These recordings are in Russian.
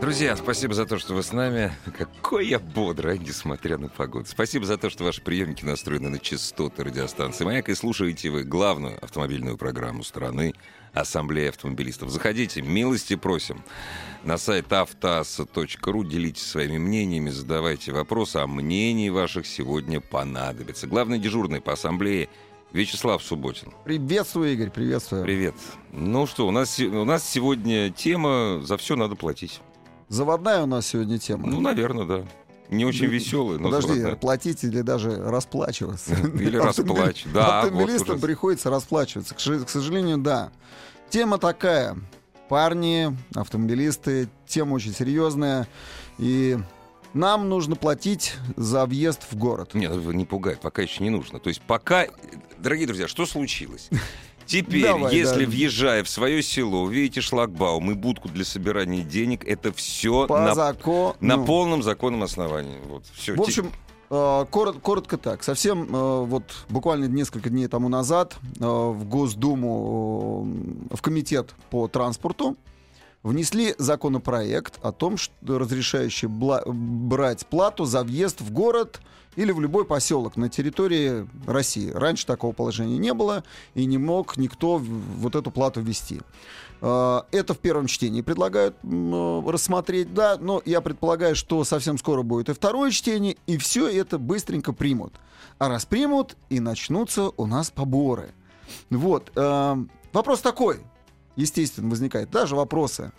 Друзья, спасибо за то, что вы с нами. Какой я бодрый, несмотря на погоду. Спасибо за то, что ваши приемники настроены на частоты радиостанции «Маяк» и слушаете вы главную автомобильную программу страны Ассамблея автомобилистов. Заходите, милости просим на сайт автоаса.ру, делитесь своими мнениями, задавайте вопросы, а мнений ваших сегодня понадобится. Главный дежурный по Ассамблее Вячеслав Субботин. Приветствую, Игорь, приветствую. Привет. Ну что, у нас, у нас сегодня тема «За все надо платить». Заводная у нас сегодня тема. Ну, наверное, да. Не очень веселая, но Подожди, заводная. платить или даже расплачиваться. Или Автомобиль- расплачивать. Да, Автомобилистам приходится расплачиваться. К сожалению, да. Тема такая. Парни, автомобилисты, тема очень серьезная. И нам нужно платить за въезд в город. Нет, ну, не пугает, пока еще не нужно. То есть пока... Дорогие друзья, что случилось? Теперь, Давай, если да. въезжая в свое село, увидите шлагбаум и будку для собирания денег, это все По на, закону. на полном законном основании. Вот, все. В общем, э, корот- коротко так. Совсем э, вот буквально несколько дней тому назад э, в Госдуму, в комитет по транспорту внесли законопроект о том, что разрешающий бла- брать плату за въезд в город или в любой поселок на территории России. Раньше такого положения не было, и не мог никто вот эту плату ввести. Э, Это в первом чтении предлагают э, рассмотреть, да, но я предполагаю, что совсем скоро будет и второе чтение, и все это быстренько примут. А раз примут, и начнутся у нас поборы. Вот. э, Вопрос такой, естественно, возникает. Даже вопросы.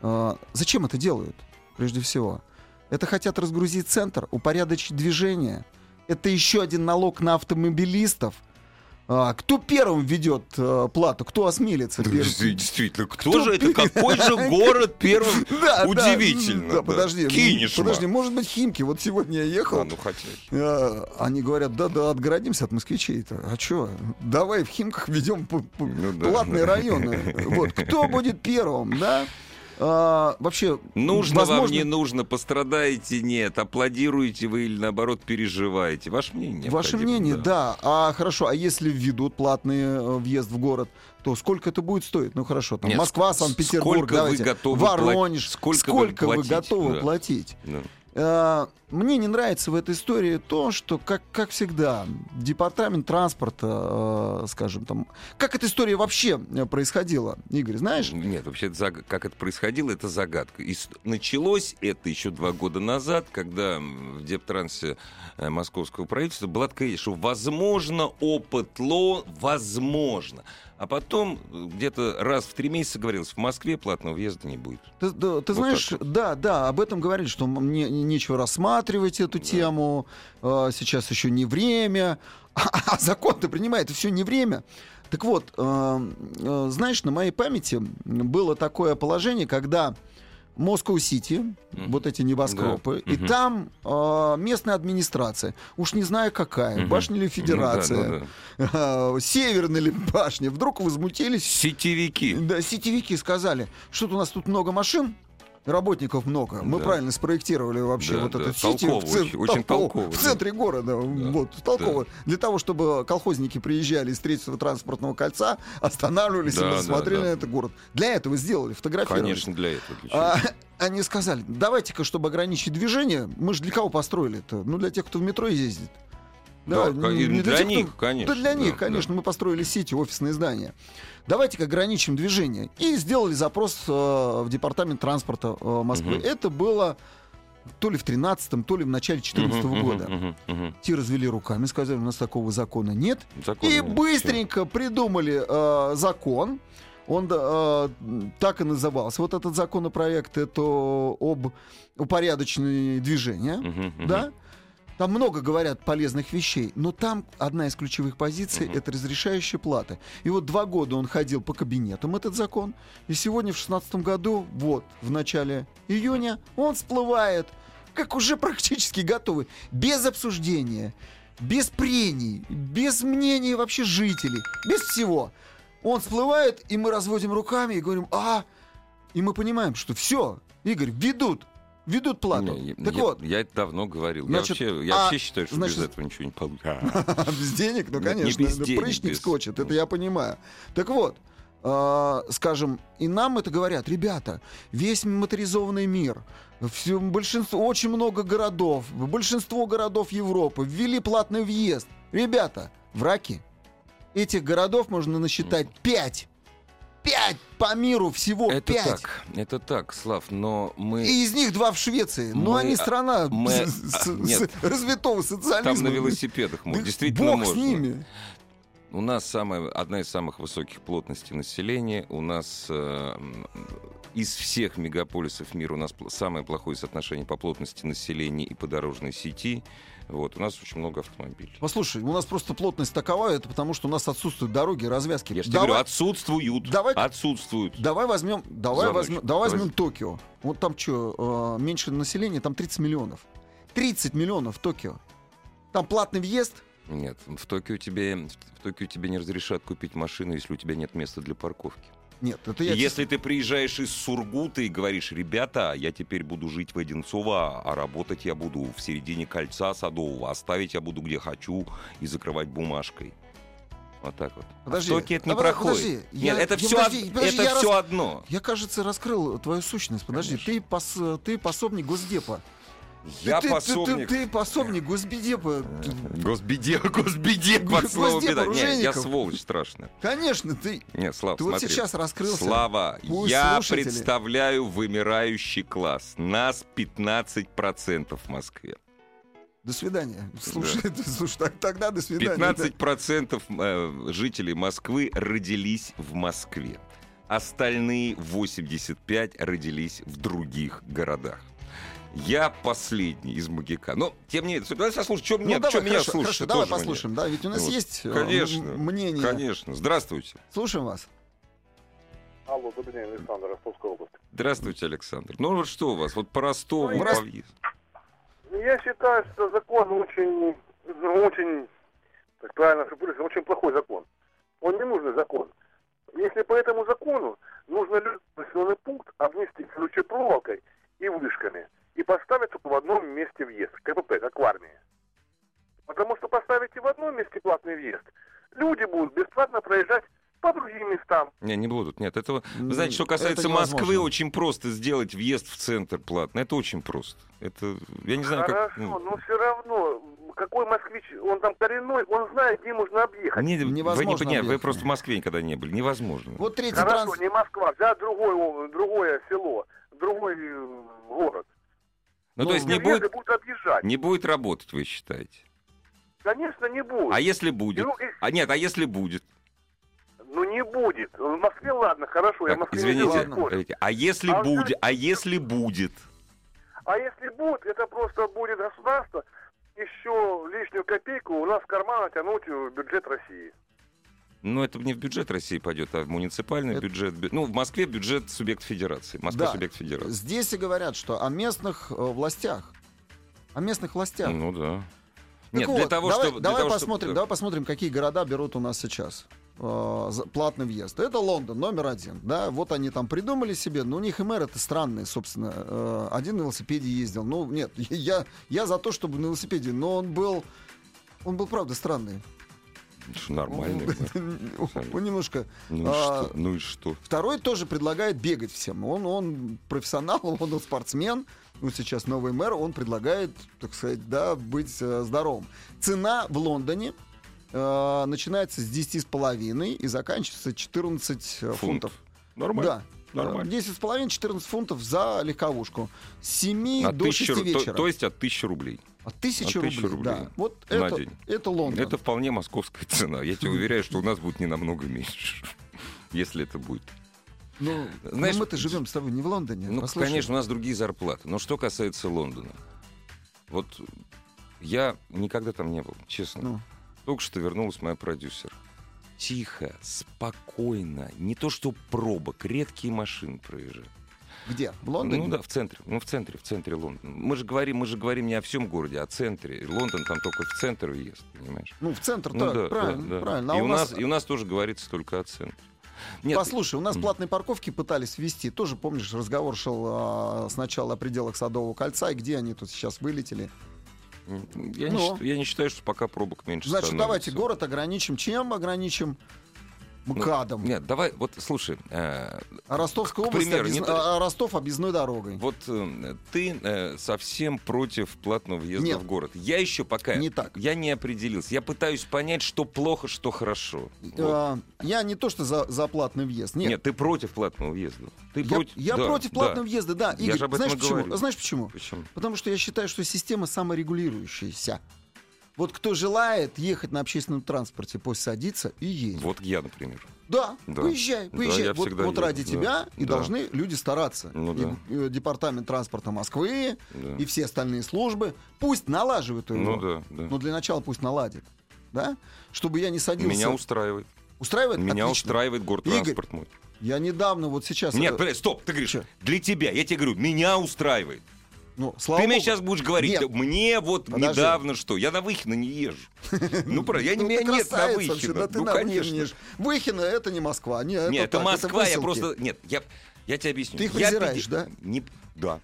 Э, Зачем это делают, прежде всего? Это хотят разгрузить центр, упорядочить движение. Это еще один налог на автомобилистов. А, кто первым ведет э, плату? Кто осмелится первым? Действительно, кто, Кто же это? Какой же город первым? Да, да, Удивительно. Да, да. подожди. ну, Кинешь Подожди, может быть, Химки. Вот сегодня я ехал. А, ну хотя. э, Они говорят, да, да, отгородимся от москвичей-то. А что? Давай в Химках ведем Ну да. платные районы. Вот. Кто будет первым, да? А, вообще, Нужно вам, возможно, не нужно, пострадаете, нет, аплодируете вы или наоборот переживаете. Ваше мнение. Ваше мнение, да. А хорошо, а если введут платный э, въезд в город, то сколько это будет стоить? Ну хорошо, там Нет, Москва, ск- Санкт-Петербург, сколько вы давайте, готовы Воронеж, платить? Сколько сколько, вы вы, готовы Да. платить? Ну. Э, Мне не нравится в этой истории то, что, как, как всегда, департамент транспорта, э, скажем, там, как эта история вообще э, происходила, Игорь, знаешь? Нет, вообще, как это происходило, это загадка. И началось это еще два года назад, когда в Дептрансе э, московского правительства была такая что возможно опыт ЛО, возможно. А потом э, где-то раз в три месяца говорилось, в Москве платного въезда не будет. Ты, да, ты Вот знаешь, вот. да, да, об этом говорили, что мне нечего рассматривать эту тему, э, сейчас еще не время, а, закон-то принимает, и все не время. Так вот, э, э, знаешь, на моей памяти было такое положение, когда Москва-Сити, Мгм. вот эти небоскребы, Да. и там э, местная администрация, уж не знаю какая, Мгм. башня ли Ну да, федерация, ну да. э, северная ли башня, вдруг возмутились Сетевики. да, сетевики сказали, что-то у нас тут много машин, работников много. Мы Да. правильно спроектировали вообще Да, вот да, этот сити толково, в, цен- очень- толково, в да. центре города. Вот, толково. Для того, чтобы колхозники приезжали из третьего транспортного кольца, останавливались Да, и да, смотрели да. на этот город. Для этого сделали, фотографировали. Конечно, для этого. для. А, они сказали, давайте-ка, чтобы ограничить движение, мы же для кого построили это? Ну, для тех, кто в метро ездит. Да, и не для тех, них, конечно, Да для них, да, конечно. Мы построили сети, офисные здания. Давайте-ка ограничим движение. И сделали запрос э, в департамент транспорта э, Москвы. Мгм. Это было то ли в 13-м, то ли в начале 2014 Мгм, года. мгм, мгм. Те развели руками, сказали, у нас такого закона нет. Закон И нет, быстренько придумали э, закон. Он э, так и назывался. Вот этот законопроект, это об упорядочении движения. Мгм, мгм. Да? Там много говорят полезных вещей, но там одна из ключевых позиций Мгм. это разрешающие платы. И вот два года он ходил по кабинетам, этот закон, и сегодня в шестнадцатом году, вот, в начале июня, он всплывает, как уже практически готовый, без обсуждения, без прений, без мнений вообще жителей, без всего. Он всплывает, и мы разводим руками и говорим, а, и мы понимаем, что все, Игорь, ведут, ведут плату. Не, так я, вот, я это давно говорил. Значит, я вообще, я а, вообще считаю, что значит- без этого ничего не получится. без денег, ну Не- конечно, прыщник скочит, это я понимаю. Так вот, э, скажем, и нам это говорят, ребята, весь моторизованный мир, всё- большинство, очень много городов, большинство городов Европы ввели платный въезд. Ребята, враки, этих городов можно насчитать пять. Пять по миру всего Это пять. так, это так, Слав, но мы... И из них два в Швеции. Но Мы- они страна мы- с- а, нет. развитого социализма. Там на велосипедах, мол, Да действительно Бог можно. с ними. У нас самая, одна из самых высоких плотностей населения. У нас э, из всех мегаполисов мира у нас самое плохое соотношение по плотности населения и по дорожной сети. Вот, у нас очень много автомобилей. Послушай, у нас просто плотность такова, это потому что у нас отсутствуют дороги, развязки. Я же давай, говорю, отсутствуют. давай- Отсутствуют. давай возьмем, давай возьмем, давай Давай. возьмем Токио. Вот там что, меньше населения, там 30 миллионов. 30 миллионов в Токио. Там платный въезд. Нет, в Токио тебе в Токио тебе не разрешат купить машину, если у тебя нет места для парковки. Нет, это я... если ты приезжаешь из Сургута и говоришь, ребята, я теперь буду жить в Одинцово, а работать я буду в середине кольца Садового, оставить я буду где хочу и закрывать бумажкой. Вот так вот. Подожди, в Токио это не а, проходит. подожди, Нет, я- это я- все, подожди, подожди, это я все раз- одно. Я, кажется, раскрыл твою сущность. Подожди, Конечно. ты, пос- ты пособник Госдепа. Я ты, ты- пособник. Ты, ты пособник Госбедепа. Госбеде, госбеде под слово беда. Нет, я сволочь страшная. Конечно, ты, Нет, Слав, ты вот смотри. сейчас раскрылся. Слава, Пусть я слушатели- представляю вымирающий класс. Нас 15% в Москве. До свидания. Слушай, ты- слушай, так- тогда до свидания. 15% э, жителей Москвы родились в Москве. Остальные 85 родились в других городах. Я последний из Магика. Но, тем не менее, давай послушай, что Ну, давай, что меня слушать? хорошо, давай тоже мне. послушаем. Да, ведь у нас Вот. есть э, Конечно, мнение. Конечно. Здравствуйте. Слушаем вас. Алло, добрый день, Александр, Ростовская область. Здравствуйте, Александр. Ну вот что у вас? Вот по Ростову, Ну, по я- считаю, что закон очень, ну, очень, так правильно очень плохой закон. Он не нужный закон. Если по этому закону нужно населенный пункт обнести ключепроволокой и вышками и поставить только в одном месте въезд, КПП, как в армии. Потому что поставите в одном месте платный въезд, люди будут бесплатно проезжать по другим местам. Не, не будут. Нет, этого... Вы знаете, что касается невозможно. Москвы, очень просто сделать въезд в центр платно. Это очень просто. Это, я не знаю, как... Хорошо, ну, но все равно, какой москвич, он там коренной, он знает, где можно объехать. Не, вы не Невозможно понимаете, вы объехать. просто в Москве никогда не были. Невозможно. Вот третий Хорошо, транс... не Москва, взять другой, о- другое село, другой э, город. Ну, ну, то есть не будет, будут объезжать. не будет работать, вы считаете? Конечно, не будет. А если будет? Ну, и- А нет, а если будет? ну, не будет. В Москве, ладно, хорошо, я в Так, Москве извините, не смотрите, а если А будет? А если будет? А если будет, это просто будет государство еще лишнюю копейку у нас в карман тянуть в бюджет России. Ну, это не в бюджет России пойдет, а в муниципальный Это- бюджет. Бю- Ну, в Москве бюджет субъект федерации. Москва Да. субъект федерации. Здесь и говорят, что о местных э, властях. О местных властях. Ну да. Так Нет, вот, для того, давай, чтобы... для давай того, посмотрим, чтобы- давай посмотрим, какие города берут у нас сейчас э, платный въезд. Это Лондон, номер один. Да, вот они там придумали себе, но у них и мэр это странный, собственно. Э, один на велосипеде ездил. Ну, нет, я, я за то, чтобы на велосипеде, но он был, он был, правда, странный. Нормальный. Он, он немножко... Ну и А, что? Ну и что? Второй тоже предлагает бегать всем. Он, он профессионал, он спортсмен. Ну, сейчас новый мэр, он предлагает, так сказать, да, быть э, здоровым. Цена в Лондоне э, начинается с 10,5 и заканчивается 14 э, фунтов. Нормально. Да. Нормально. 10,5-14 фунтов за легковушку. С 7 От до 6 тысячи ру- то, вечера. то есть от тысячи рублей. От 1000 от рублей, 1000 рублей да. Вот на это, день. это Лондон. Это вполне московская цена. Я тебе уверяю, что у нас будет не намного меньше, если это будет. Ну, Знаешь, мы-то живем с тобой не в Лондоне. Ну, Послушай. конечно, у нас другие зарплаты. Но что касается Лондона, вот Я никогда там не был, честно. Ну. Только что вернулась моя продюсер. Тихо, спокойно. Не то что пробок, редкие машины проезжают. Где? В Лондоне? Ну да, в центре. Ну, в центре, в центре Лондона. Мы же говорим, мы же говорим не о всем городе, а о центре. Лондон там только в центр въезд, понимаешь? Ну, в центр, Ну так, да, правильно, да, да. правильно. А и, у нас, нас, и у нас тоже говорится только о центре. Нет, Послушай, у нас платные парковки пытались ввести. Тоже, помнишь, разговор шел а, сначала о пределах Садового кольца, и где они тут сейчас вылетели. я, не, Ну. я не считаю, что пока пробок меньше Значит, становится. давайте город ограничим. Чем ограничим? МКАДом. Ну, Нет, давай, вот слушай, э, а Ростовская к область, примеру, объезд- не а Ростов объездной дорогой. вот э, ты э, совсем против платного въезда Нет. в город. Я еще пока Не так. я не определился. Я пытаюсь понять, что плохо, что хорошо. Вот. А, я не то, что за, за платный въезд. Нет, Нет. ты против платного въезда. Ты я, против, я да, против да. платного въезда, да. Я Игорь, же об этом знаешь почему? говорю. Знаешь почему? Почему? Потому что я считаю, что система саморегулирующаяся. Вот кто желает ехать на общественном транспорте, пусть садится и едет. Вот я, например. Да, Да. поезжай, Да, поезжай. я вот вот еду, ради да. тебя и Да. должны люди стараться. Ну и, да. э, департамент транспорта Москвы, Да. и все остальные службы. Пусть налаживают его. Ну да, да. Но для начала пусть наладит. Да? Чтобы я не садился. Меня устраивает. Устраивает? Меня Отлично. устраивает город-транспорт мой. Я недавно вот сейчас... Нет, э, подожди, стоп, ты говоришь, Чё? для тебя, я тебе говорю, меня устраивает. Ну, слава ты мне богу. сейчас будешь говорить, Нет. мне вот Подожди. недавно что, я на Выхино не езжу. Ну, правда, я не Ну, меня ты нет на ты Ну, конечно. Выхино это не Москва. Не, Нет, это Москва, я просто... Нет, я, я тебе объясню. Ты их Я презираешь, да? Не... Да.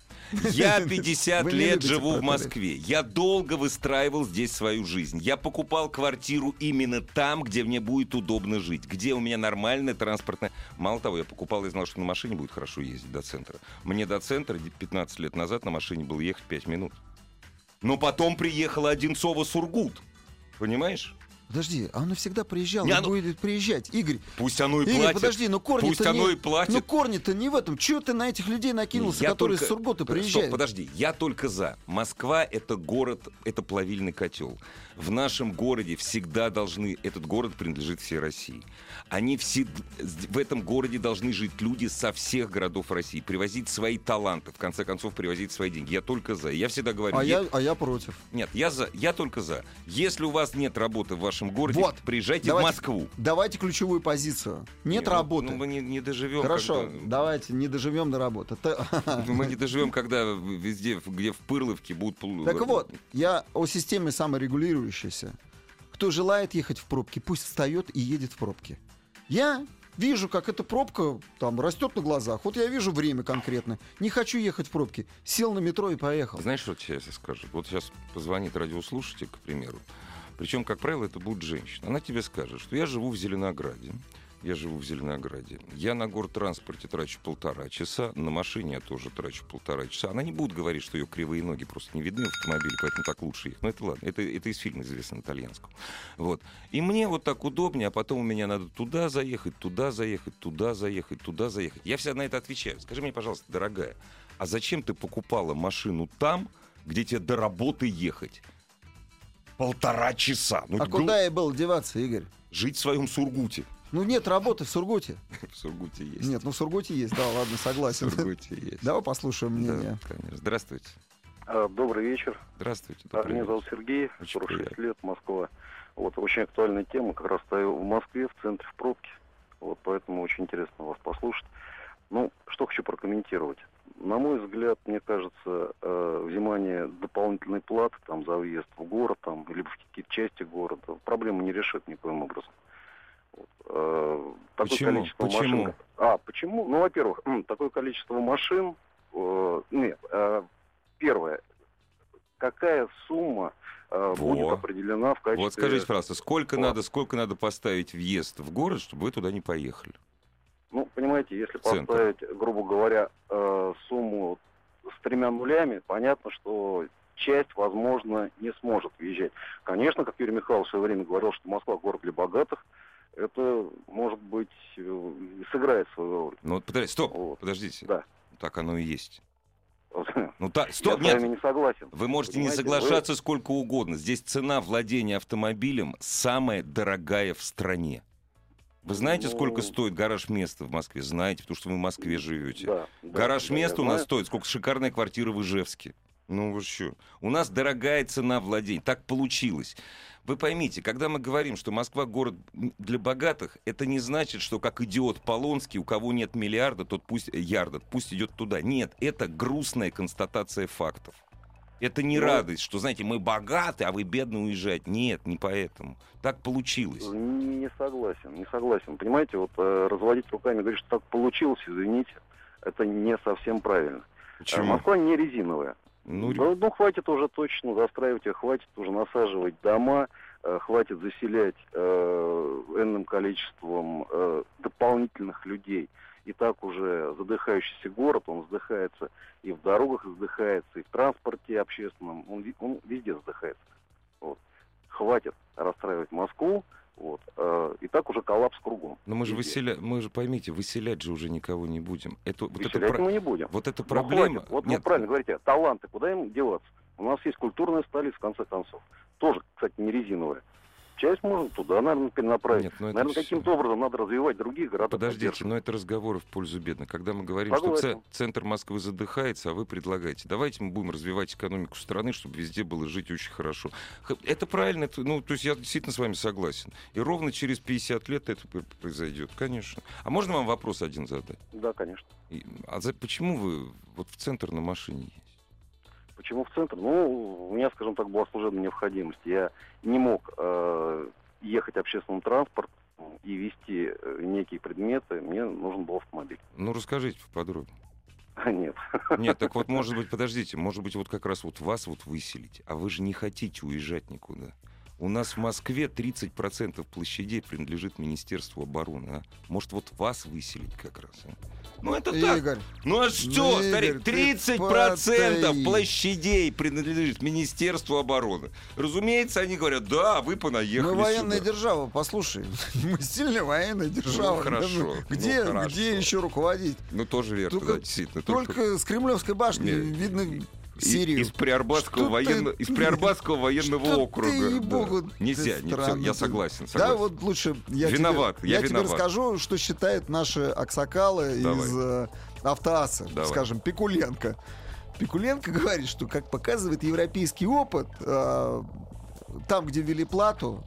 Я 50 Вы не лет живу в Москве. Я долго выстраивал здесь свою жизнь. Я покупал квартиру именно там, где мне будет удобно жить. Где у меня нормальная транспортная... Мало того, я покупал и знал, что на машине будет хорошо ездить до центра. Мне до центра 15 лет назад на машине было ехать 5 минут. Но потом приехала Одинцова-Сургут. Понимаешь? Подожди, а оно всегда приезжало Не, оно- будет приезжать. Игорь, Пусть оно и Игорь, платит. подожди, ну корни Пусть оно и платит. Ну корни-то не в этом. Чего ты на этих людей накинулся, Я которые только- с Сургута Стоп, приезжают? подожди, я только за. Москва это город, это плавильный котел. В нашем городе всегда должны, этот город принадлежит всей России. Они все, в этом городе должны жить люди со всех городов России, привозить свои таланты, в конце концов привозить свои деньги. Я только за. Я всегда говорю, а, е- я, а я против. нет, я за, я только за. Если у вас нет работы в вашем городе, Вот. приезжайте Давайте- в Москву. Давайте ключевую позицию. Нет Не, ну, работы. Ну, мы не, не доживем. Хорошо, когда- давайте не доживем до работы. Та- Мы не доживем, когда везде, где в Пырловке будут... Так вот, я о системе саморегулирующейся. Кто желает ехать в пробки, пусть встает и едет в пробки. Я вижу, как эта пробка там растет на глазах. Вот я вижу время конкретно. Не хочу ехать в пробки. Сел на метро и поехал. Знаешь, что сейчас я скажу? Вот сейчас позвонит радиослушатель, к примеру. Причем, как правило, это будет женщина. Она тебе скажет, что я живу в Зеленограде. Я живу в Зеленограде. Я на гортранспорте трачу полтора часа, на машине я тоже трачу полтора часа. Она не будет говорить, что ее кривые ноги просто не видны в автомобиле, поэтому так лучше их. Но это ладно, это, это из фильма известно итальянского. Вот. И мне вот так удобнее, а потом у меня надо туда заехать, туда заехать, туда заехать, туда заехать. Я всегда на это отвечаю. Скажи мне, пожалуйста, дорогая, а зачем ты покупала машину там, где тебе до работы ехать? Полтора часа. Ну, А куда я был деваться, Игорь? Жить в своем Сургуте. Ну нет работы в Сургуте. В Сургуте есть. Нет, ну в Сургуте есть, да, ладно, в согласен. Сургуте есть. Давай послушаем мнение. Да, конечно. Здравствуйте. А, Добрый вечер. Здравствуйте. Добрый Меня зовут Сергей, Очень 46 приятно. лет, Москва. Вот, очень актуальная тема, как раз стою в Москве, в центре, в пробке. Вот, поэтому очень интересно вас послушать. Ну, что хочу прокомментировать. На мой взгляд, мне кажется, э, взимание дополнительной платы там, за въезд в город там, либо в какие-то части города проблему не решит никоим образом. Вот, э, такое Почему? количество Почему? машин- А, почему? Ну, во-первых, такое количество машин. э, нет, э, первое. Какая сумма э, Во. будет определена в качестве... Вот скажите, пожалуйста, сколько Вот. надо, сколько надо поставить въезд в город, чтобы вы туда не поехали? Ну, понимаете, если Центр. поставить, грубо говоря, э, сумму с тремя нулями, понятно, что часть, возможно, не сможет въезжать. Конечно, как Юрий Михайлович в свое время говорил, что Москва город для богатых, это, может быть, э, сыграет свою роль. Ну, вот, подождите, стоп, Вот. подождите. Да. Так оно и есть. Ну, так, Я стоп, с нет. вами не согласен. Вы можете не соглашаться сколько угодно. Здесь цена владения автомобилем самая дорогая в стране. Вы знаете, Ну, сколько стоит гараж места в Москве? Знаете, потому что вы в Москве живете. Да, да, гараж да, я места у нас знаю. стоит, сколько шикарная квартира в Ижевске. Ну вы что? У нас дорогая цена владений. Так получилось. Вы поймите, когда мы говорим, что Москва город для богатых, это не значит, что как идиот Полонский, у кого нет миллиарда, тот пусть ярда, пусть идет туда. Нет, это грустная констатация фактов. Это не Ну, радость, что, знаете, мы богаты, а вы бедно уезжать. Нет, не поэтому. Так получилось. Не, не согласен, не согласен. Понимаете, вот э, разводить руками, говорить, что так получилось, извините, это не совсем правильно. Э, Почему? Москва не резиновая. Ну, Ну, ну, хватит уже точно застраивать хватит уже насаживать дома, э, хватит заселять э, энным количеством э, дополнительных людей. И так уже задыхающийся город, он вздыхается и в дорогах вздыхается, и в транспорте общественном, он, он везде вздыхается. Вот. Хватит расстраивать Москву, вот, э, и так уже коллапс кругом. Но мы же выселя... мы же поймите, выселять же уже никого не будем. Это, вот, это Выселять про- мы не будем. вот эта Ну, проблема. хватит. Вот Нет, вы правильно говорите, таланты, куда им деваться? У нас есть культурная столица, в конце концов. Тоже, кстати, не резиновая. Часть можно туда, наверное, перенаправить. Нет, ну это наверное, всё- каким-то образом надо развивать другие города. Подождите, но это разговоры в пользу бедных. Когда мы говорим, что Согласен. ц- центр Москвы задыхается, а вы предлагаете, давайте мы будем развивать экономику страны, чтобы везде было жить очень хорошо. Это правильно, это, ну, то есть я действительно с вами согласен. И ровно через 50 лет это произойдет, конечно. А можно вам вопрос один задать? Да, конечно. И- а за- почему вы вот в центр на машине? Почему в центр? Ну, у меня, скажем так, была служебная необходимость. Я не мог э, ехать общественным транспортом и вести э, некие предметы. Мне нужен был автомобиль. Ну, расскажите поподробнее. Нет. Нет, так вот, может быть, подождите, может быть, вот как раз вот вас вот выселить, а вы же не хотите уезжать никуда. У нас в Москве 30% площадей принадлежит Министерству обороны. А? Может, вот вас выселить как раз? а? Ну, это так. Игорь, Ну, а что, Игорь, старик, ты 30% потай. площадей принадлежит Министерству обороны. Разумеется, они говорят, да, вы понаехали мы военная сюда. держава, послушай. Мы сильная военная держава. Ну, хорошо, Где, ну, хорошо. где еще руководить? Ну, тоже верно, Только- да, действительно. Только, с Кремлевской башни Нет. видно Сирию. Из Приорбатского, Что военно... ты- из Приорбатского военного округа. ты, да. ты не, странный я ты. согласен, Да, согласен. вот лучше я Виноват, тебе, я тебе виноват. расскажу, что считают наши аксакалы Давай. из э, автоассы, Давай. скажем, Пикуленко. Пикуленко говорит, что, как показывает европейский опыт, э, там, где ввели плату,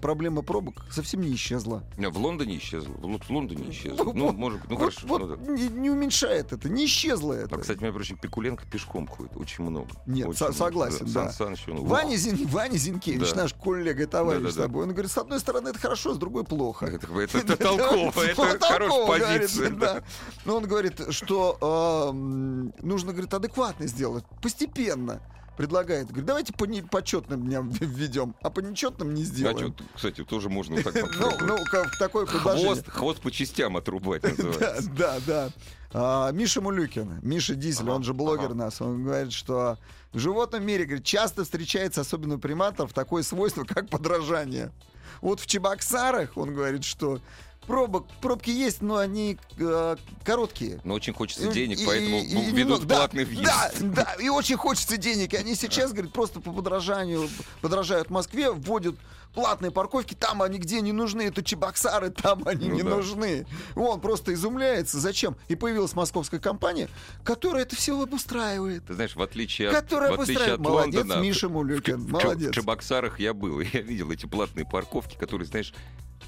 проблема пробок совсем не исчезла. Не, В Лондоне исчезло. В Лон- в Лондоне исчезло. Вот- Ну, вот- может быть, ну вот, хорошо. вот ну да. не, не уменьшает это, не исчезло это. А, кстати, между прочим, Пикуленко пешком ходит очень много. Нет, Очень со- много. согласен, да. Сан Саныч, он- Ваня, Зин, Ваня Зинкевич, Да. наш коллега и товарищ Да-да-да. с тобой, он говорит, с одной стороны это хорошо, с другой плохо. Это, это- это толково, это хорошая позиция. да. да. Но он говорит, что эм, нужно, говорит, адекватно сделать, постепенно. Предлагает, говорит, давайте по, не- по четным дням введем, а по нечетным не А сделаем. чё, кстати, тоже можно вот так Ну, ну, такое предложение. Хвост, хвост по частям отрубать называется. да, да. А, Миша Мулюкин, Миша Дизель, он же блогер ага. нас, он говорит, что в животном мире говорит, часто встречается, особенно у приматов, такое свойство, как подражание. Вот в Чебоксарах, он говорит, что пробок, пробки есть, но они э, короткие. Но очень хочется денег, и- поэтому и- и ведут да, платный въезд. Да, да, и очень хочется денег. И они сейчас, говорит, просто по подражанию, подражают Москве, вводят платные парковки, там они где не нужны, это Чебоксары, там они Ну не да. нужны. Он просто изумляется, зачем. И появилась московская компания, которая это все обустраивает. Ты знаешь, в отличие от, Которая в отличие от Молодец, Лондона, Миша Мулюкин, в, молодец. В Чебоксарах я был, я видел эти платные парковки, которые, знаешь,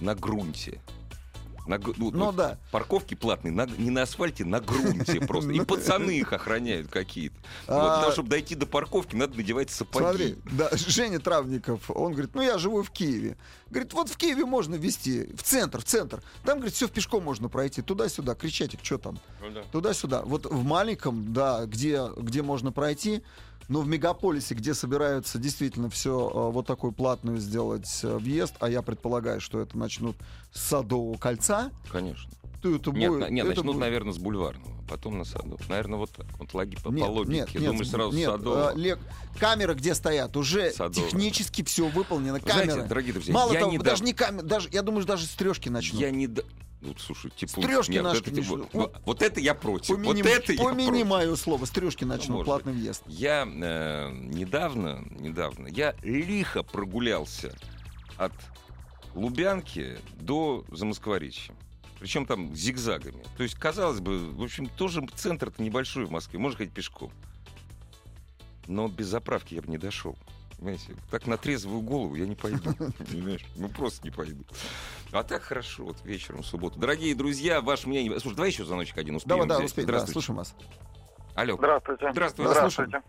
на грунте. На, ну, Ну вот да. Парковки платные, на- не на асфальте, на грунте просто. И пацаны их охраняют какие-то. А- для того, чтобы дойти до парковки, надо надевать сапоги. Смотри, Женя Травников, он говорит, ну я живу в Киеве. Говорит, вот в Киеве можно везти, в центр, в центр. Там, говорит, все в пешком можно пройти, туда-сюда, кричатик, что там? Ну да. Туда-сюда. Вот в маленьком, да, где, где можно пройти, но в мегаполисе, где собираются действительно все вот такой платную сделать э, въезд, а я предполагаю, что это начнут с Садового кольца, Конечно. То это Нет, будет... нет, это начнут, будет- наверное, с бульварного, потом на саду. Наверное, вот так. Вот логи, по, Нет, по логике. нет, нет, Думаешь, сразу нет, Садово. э, Лек, камеры, где стоят, уже Садово. технически все выполнено. Вы знаете, дорогие друзья, Мало я того, недавно- даже не камеры, даже, я думаю, даже с трешки начнут. Я не... Ну, слушай, тепло... Стрёжки Нет, вот наши это, не вот, вот- вот это я против. Помяни, вот это я помяни против. мое слово, с трешки начнут может платный въезд. Я э, недавно, недавно, я лихо прогулялся от Лубянки до Замоскворечья. Причем там зигзагами. То есть, казалось бы, в общем, тоже центр-то небольшой в Москве. Можно ходить пешком. но без заправки я бы не дошел. Понимаете, так на трезвую голову я не пойду. Понимаешь? Ну просто не пойду. А так хорошо, вот вечером в субботу. Дорогие друзья, ваше мнение. Слушай, давай еще звоночек один успеем. Давай, да, успеем. Да, Здравствуйте. слушаем вас. Алло. Здравствуйте. Здравствуйте. Слушаем.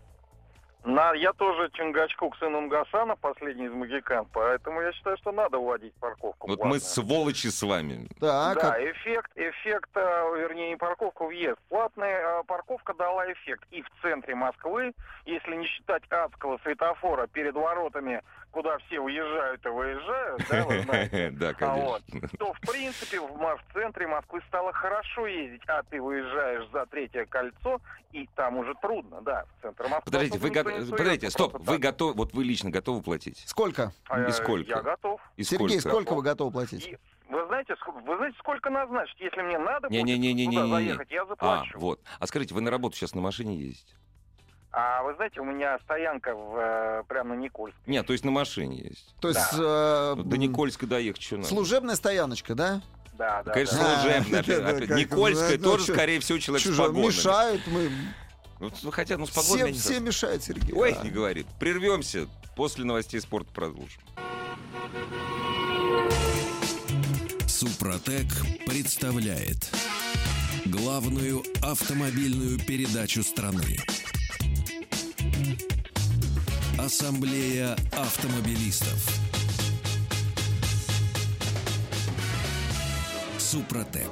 На, я тоже Чингачкук, сын Унгасана, последний из магикан, поэтому я считаю, что надо вводить парковку. Вот мы платную. сволочи с вами. Да, да, как? эффект, эффект, э, вернее, не парковка, въезд. Платная парковка дала эффект и в центре Москвы, если не считать адского светофора перед воротами, куда все выезжают и выезжают, да, вы знаете. Да, А вот, конечно. то, в принципе, в, центре Москвы стало хорошо ездить, а ты выезжаешь за третье кольцо, и там уже трудно, да, в центр Москвы. Подождите, вы го- не подождите, стоп, вы так. готовы, вот вы лично готовы платить? Сколько? А, И э, сколько? Я готов. И Сергей, сколько? сколько вы готовы платить? И вы знаете, вы знаете, сколько назначить? Если мне надо будет Не-не-не-не-не-не. туда заехать, я А, заплачу. вот. А скажите, вы на работу сейчас на машине ездите? А вы знаете, у меня стоянка в, э, прямо на Никольск. Нет, то есть на машине есть. То есть э, Ну, До Никольска доехать что надо? служебная стояночка, да? Да, да, Конечно, да. Служебная. да, опять. как- Никольская ну, тоже, чё- скорее всего, человек с Чужо, погонами. мешают мы. Ну, ну, хотя, ну, с Все, погонами... не все совсем. мешают, Сергей. Ой, да. не говорит. Прервемся. После новостей спорта продолжим. Супротек представляет главную автомобильную передачу страны. Ассамблея автомобилистов. Супротек.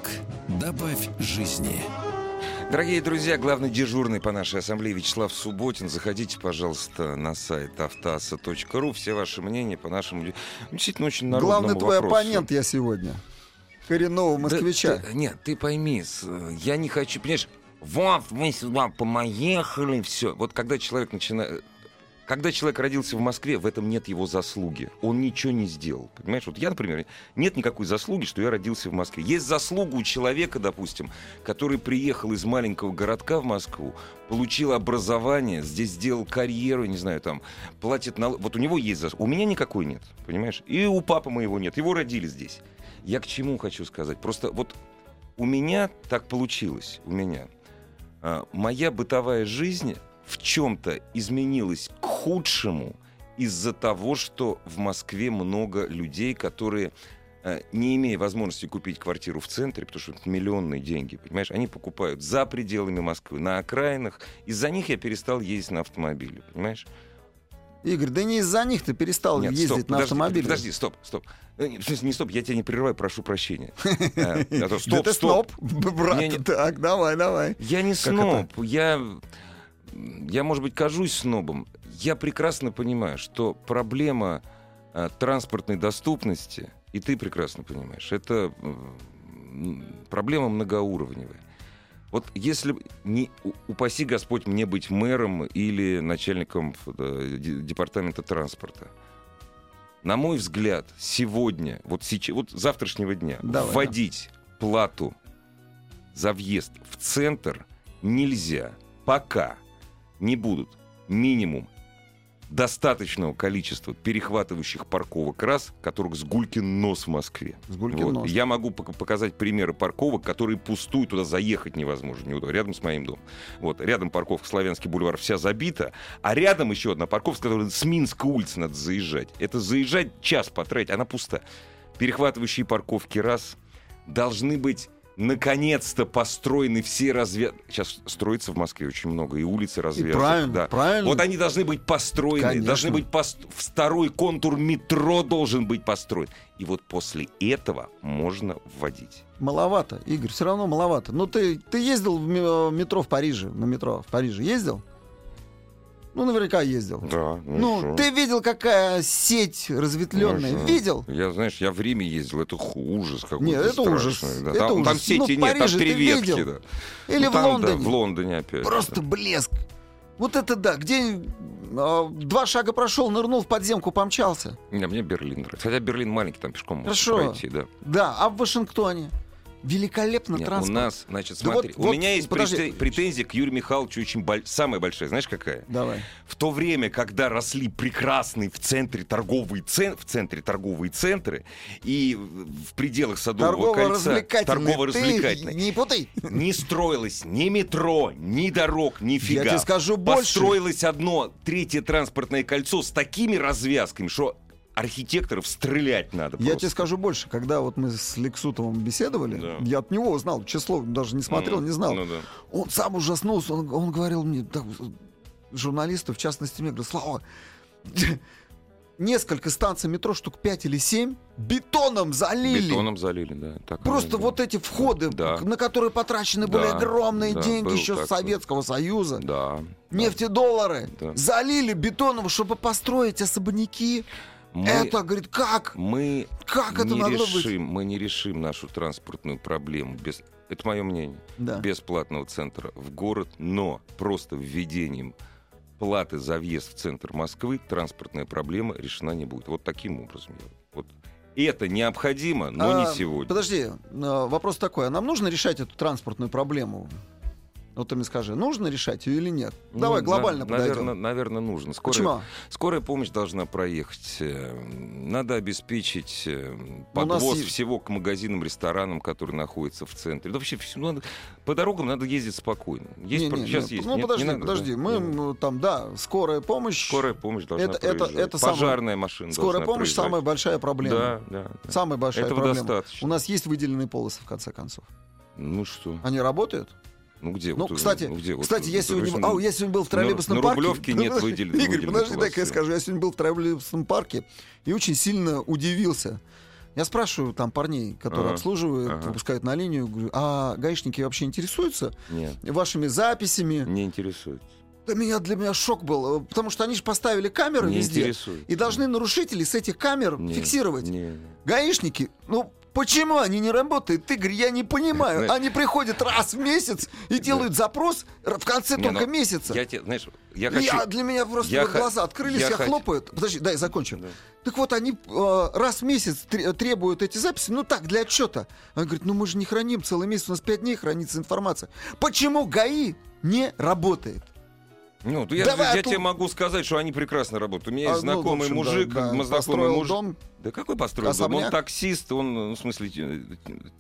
Добавь жизни. Дорогие друзья, главный дежурный по нашей ассамблее Вячеслав Субботин. Заходите, пожалуйста, на сайт автоаса.ру. Все ваши мнения по нашему действительно очень народному Главный твой вопросу. оппонент я сегодня. Коренного москвича. Да, ты- нет, ты пойми, э, я не хочу, понимаешь, вот мы сюда помоехали, все. Вот когда человек начинает... Когда человек родился в Москве, в этом нет его заслуги. Он ничего не сделал. Понимаешь? Вот я, например, нет никакой заслуги, что я родился в Москве. Есть заслуга у человека, допустим, который приехал из маленького городка в Москву, получил образование, здесь сделал карьеру, не знаю, там, платит налог. Вот у него есть заслуга. У меня никакой нет, понимаешь? И у папы моего нет. Его родили здесь. Я к чему хочу сказать? Просто вот у меня так получилось, у меня. А, моя бытовая жизнь в чем-то изменилась к худшему из-за того, что в Москве много людей, которые, э, не имея возможности купить квартиру в центре, потому что это миллионные деньги, понимаешь, они покупают за пределами Москвы, на окраинах. Из-за них я перестал ездить на автомобиле, понимаешь? Игорь, да не из-за них ты перестал Нет, ездить стоп, на подожди, автомобиле. Подожди, стоп, стоп. Э, не, В смысле, не стоп, я тебя не прерываю, прошу прощения. Э, а Стоп, ты сноб, брат. Так, давай, давай. Я не сноб. Я, я, может быть, кажусь снобом. Я прекрасно понимаю, что проблема э, транспортной доступности, и ты прекрасно понимаешь, это проблема многоуровневая. Вот если не упаси Господь мне быть мэром или начальником де- департамента транспорта, на мой взгляд, сегодня, вот сейчас, вот завтрашнего дня, Давай, вводить плату за въезд в центр нельзя, пока. Не будут. Минимум достаточного количества перехватывающих парковок раз, которых с гулькин нос в Москве. С Гулькин Вот. нос. Я могу пок- показать примеры парковок, которые пустуют, туда заехать невозможно, неудобно, рядом с моим домом. Вот, рядом парковка Славянский бульвар вся забита, а рядом еще одна парковка, с которой с Минской улицы надо заезжать. Это заезжать час потратить, она пуста. Перехватывающие парковки раз должны быть наконец-то построены все разве... Сейчас строится в Москве очень много, и улицы И развязаны. правильно, да. правильно. Вот они должны быть построены, Конечно. должны быть пост... второй контур метро должен быть построен. И вот после этого можно вводить. Маловато, Игорь, все равно маловато. Ну, ты, ты ездил в ме- метро в Париже, на метро в Париже ездил? Ну, наверняка ездил. Да. Ну, ты видел, какая сеть разветвленная? Ну, Видел? Я, знаешь, я в Риме ездил, это ужас какой-то Нет, это страшный, ужас, да. это там, там ужас. сети Ну, нет, там Париже три ты ветки. видел? Да. Или Ну, в там, да, Лондоне? в Лондоне опять. Просто да. блеск. Вот это да, где а, два шага прошел, нырнул в подземку, помчался. Не, мне Берлин нравится. Хотя Берлин маленький, там пешком можно Хорошо. пройти, да. Да, а в Вашингтоне? Великолепно Нет, у транспорт. нас, значит, Да смотри, вот- у вот, меня есть подожди. претен- претензия к Юрию Михайловичу очень боль- самая большая. Знаешь, какая? Давай. В то время, когда росли прекрасные в центре торговые цен- в центре торговые центры и в пределах Садового кольца Ты не путай. не строилось ни метро, ни дорог, ни фига. Я тебе скажу больше. Построилось одно третье транспортное кольцо с такими развязками, что архитекторов стрелять надо Я просто. тебе скажу больше, когда вот мы с Лексутовым беседовали, Да. я от него узнал, число даже не смотрел, Ну, не знал. ну да. Он сам ужаснулся, он, он говорил мне, так, журналисту, в частности мне, говорит, Слава, несколько станций метро, штук 5 или 7, бетоном залили. Бетоном залили, да. так Просто вот эти входы, Да. на которые потрачены были Да, огромные да, деньги был еще с. Советского Союза. Да. Нефтедоллары Да. залили бетоном, чтобы построить особняки. Мы, Это, говорит, как? мы Как это не могло быть? решим, мы не решим нашу транспортную проблему без, это мое мнение, Да. бесплатного центра в город, но просто введением платы за въезд в центр Москвы транспортная проблема решена не будет. Вот таким образом. Вот это необходимо, но А, не сегодня. Подожди, а, вопрос такой, а нам нужно решать эту транспортную проблему? Вот ты мне скажи, нужно решать ее или нет? Ну, Давай на- глобально подойдем. наверное, наверное, нужно. Скорая, Почему? скорая помощь должна проехать. э, Надо обеспечить э, Ну, подвоз есть- всего к магазинам, ресторанам, которые находятся в центре. Да вообще всё надо- по дорогам надо ездить спокойно. Есть, Не, не, сейчас не, есть. Ну, Нет, подожди, не надо, подожди. да? Мы Не надо. ну, там, да, скорая помощь. Скорая помощь должна Это- это- проезжать. это самое- Пожарная машина скорая помощь проезжать. самая большая проблема. Да, да. да. Самая большая Этого проблема. достаточно. У нас есть выделенные полосы, в конце концов. Ну что? Они работают? Ну где? Ну, вот, кстати, ну, где? Вот, кстати, я вот, сегодня, вы а, же- я сегодня был в на- троллейбусном на парке. Рублевке нет Подожди, выделен- Игорь, подожди, дай-ка я скажу. Я сегодня был в троллейбусном парке и очень сильно удивился. Я спрашиваю там парней, которые Ага, обслуживают, ага. выпускают на линию, говорю, а гаишники вообще интересуются Нет, вашими записями? не интересует. Да меня, для меня шок был, э, потому что они же поставили камеры Не везде интересует. и должны нарушителей с этих камер Не, фиксировать. не. Гаишники, ну почему они не работают? Игорь, я не понимаю. Они приходят раз в месяц и делают запрос в конце Не, только ну, месяца. Я тебе, знаешь, я хочу... я- для меня просто я вот ха- глаза открылись, я я, хочу-. Подожди, дай закончу. Да. Так вот, они э, раз в месяц тре- требуют эти записи, ну так, для отчета. Он говорит, ну мы же не храним целый месяц, у нас пять дней хранится информация. Почему ГАИ не работает? Ну, я, Давай я оттуда- тебе могу сказать, что они прекрасно работают. У меня есть А, ну, в знакомый общем, да, мужик, да, знакомый построил муж- дом. Да какой построил дом? Он Особняк? таксист, он, ну, в смысле,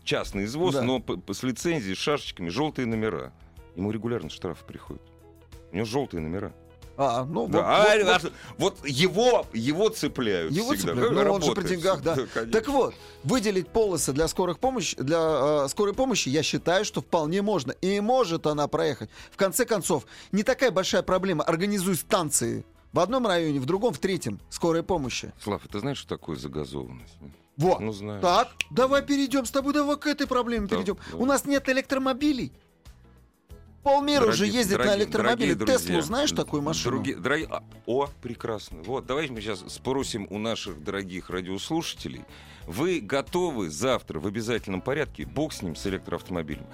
частный извоз, Да. но с лицензией, с шашечками, желтые номера. Ему регулярно штрафы приходят. У него желтые номера. А, ну Да, вот, а, вот- а, вот вот его, его цепляют Его всегда. цепляют. Ну, он же при деньгах, да. конечно. Так вот, выделить полосы для скорых помощи, для э, скорой помощи, я считаю, что вполне можно. И может она проехать. В конце концов, не такая большая проблема. Организуй станции в одном районе, в другом, в третьем скорой помощи. Слав, ты знаешь, что такое загазованность? Вот. Ну, знаешь. Так, давай перейдем с тобой, давай к этой проблеме Да, перейдем. да. У нас нет электромобилей. Полмира уже Дорогие- ездит на дорогие- электромобиле. дорогие Теслу друзья, знаешь такую машину? Други- дорогие- а, о, прекрасно. Вот, давайте мы сейчас спросим у наших дорогих радиослушателей. Вы готовы завтра в обязательном порядке, бог с ним, с электроавтомобилем,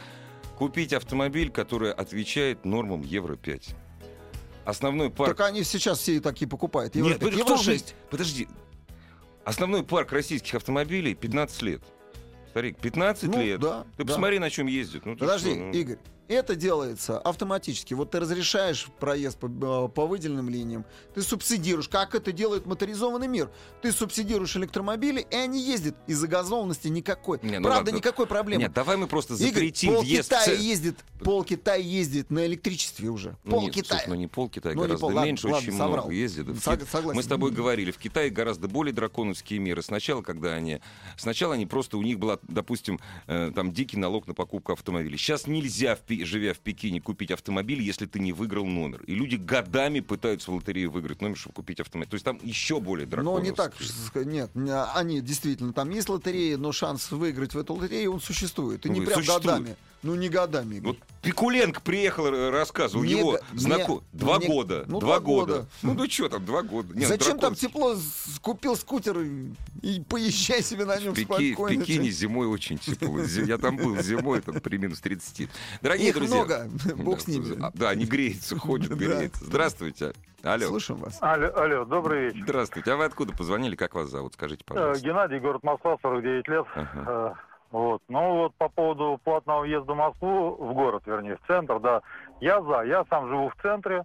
купить автомобиль, который отвечает нормам Евро-5? Основной парк... Так они сейчас все такие покупают. Евро Нет, пять, вы Евро кто же- 6. Подожди. Основной парк российских автомобилей 15 лет. Старик, 15 Ну, лет. да, Ты да. посмотри, на чем ездят. Ну, Подожди, что, ну. Игорь, это делается автоматически. Вот ты разрешаешь проезд по, э, по выделенным линиям, ты субсидируешь, как это делает моторизованный мир. Ты субсидируешь электромобили, и они ездят. И загазованности никакой. Не, ну Правда, ладно. никакой проблемы. Нет, давай мы просто Игорь, запретим пол въезд Китая ездит, пол Китая ездит на электричестве уже. Ну, Пол нет, Китая. ну не пол Китая, Ну, не гораздо пол, меньше, ладно, очень соврал. много ездит. Сог- согласен. Мы с тобой говорили, в Китае гораздо более драконовские меры. Сначала, когда они... Сначала они просто... У них была, допустим, э, там дикий налог на покупку автомобилей. Сейчас нельзя, в Живя в Пекине, купить автомобиль, если ты не выиграл номер. И люди годами пытаются в лотерею выиграть номер, чтобы купить автомобиль. То есть там еще более Но драконовские. не так, ш- нет, не- они действительно, там есть лотереи, но шанс выиграть в эту лотерею, он существует. И не Ну, прям существует. годами. Ну, не годами. Игорь. Вот Пикуленко приехал, э, рассказывал, Не его знаку... не- Два не- года. ну, два года. года. Ну, ну что там, два года. Не, ну, Зачем там драконовский. тепло? Купил скутер и, и поезжай себе на нем В, Пеки- в спокойно. Пекине зимой очень тепло. Я там был зимой, там при минус 30. Дорогие Их друзья. много, бог с Да, ними. а, Да, они греются, ходят, греются. Здравствуйте. Алло. Слушаем вас. Алло, алло, добрый вечер. Здравствуйте. А вы откуда позвонили? Как вас зовут? Скажите, Э, пожалуйста. Геннадий, город Москва, 49 лет. Ага. Вот. Ну вот по поводу платного въезда в Москву, в город, вернее, в центр, да, я за. Я сам живу в центре,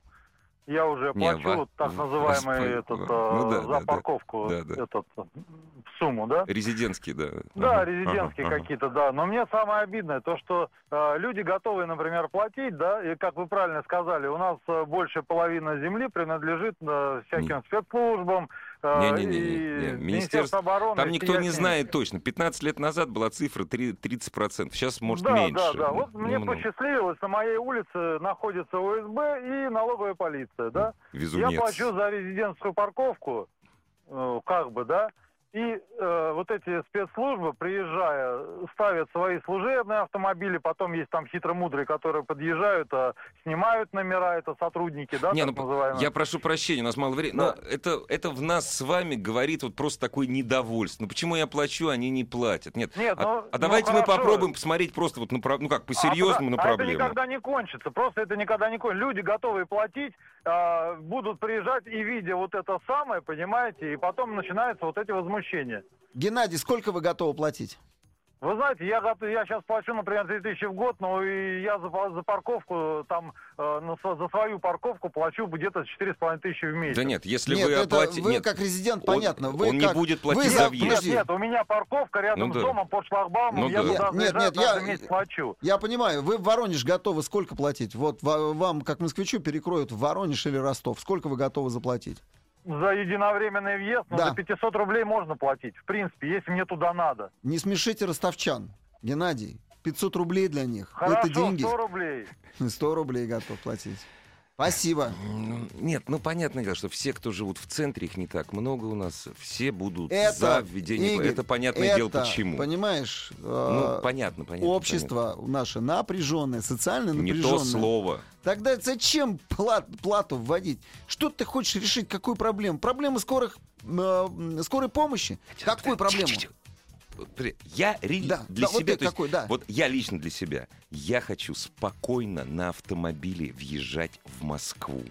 я уже Не, плачу вот так в- называемый воспо- этот, ну э, да, за да, парковку, Да, да. этот, э, сумму, да? Резидентский, да. Да, Ага, резидентские ага, какие-то, да. Но мне самое обидное то, что э, люди готовы, например, платить, да, и как вы правильно сказали, у нас э, больше половины земли принадлежит э, всяким спецслужбам, э, Не-не-не-не, и не, Министерство обороны. Там никто не знает точно. 15 лет назад была цифра три- 30%. Сейчас, может, да, меньше. Да, да, Вот Ну, мне посчастливилось, на моей улице находится ОСБ и налоговая полиция, да. Везунец. Я плачу за резидентскую парковку, э, как бы, да, и э, вот эти спецслужбы, приезжая, ставят свои служебные автомобили, потом есть там хитромудрые, которые подъезжают, а, снимают номера, это сотрудники, да, Не, так ну, называемые. Я прошу прощения, у нас мало времени. Да. Но это, это в нас с вами говорит вот просто такое недовольство. Ну почему я плачу, они не платят? Нет. Нет, а, ну- а ну, давайте мы хорошо. попробуем посмотреть просто вот на ну как А по-серьезному пода- на а это проблему. никогда не кончится, просто это никогда не кончится. Люди готовые платить, а, будут приезжать и видя вот это самое, понимаете, и потом начинаются вот эти возмущения. Геннадий, сколько вы готовы платить? Вы знаете, я, готов- я сейчас плачу, например, 3000 в год, но и я за, за парковку, там, э, за свою парковку плачу где-то 4,5 тысячи в месяц. Да нет, если Нет, вы оплатите... вы нет, как резидент, он- понятно. Вы он как- не будет вы платить за- за въезд. Нет, нет, у меня парковка рядом Ну с да. домом под шлагбаумом, Ну я да. туда Нет, заезжаю, нет, я- месяц плачу. Я понимаю, вы в Воронеж готовы сколько платить? Вот ва- вам, как москвичу, перекроют в Воронеж или Ростов. Сколько вы готовы заплатить? За единовременный въезд, ну, Да. за 500 рублей можно платить, в принципе, если мне туда надо. Не смешите ростовчан. Геннадий, 500 рублей для них. Хорошо, Это деньги. 100 рублей. 100 рублей готов платить. Спасибо. Ну, Нет, ну понятное дело, что все, кто живут в центре, их не так много у нас, все будут Это, за введение. Игорь, это понятное дело, это, почему. Понимаешь, Ну, э, понятно, понятно. общество наше напряженное, социально понятно. Не напряженное. то слово. Тогда зачем плат- плату вводить? Что ты хочешь решить? Какую проблему? Проблему скорых, э, скорой помощи? Какую проблему? Вот, Я Да, для да, вот себя, ты то есть, да. вот я лично для себя, я хочу спокойно на автомобиле въезжать в Москву.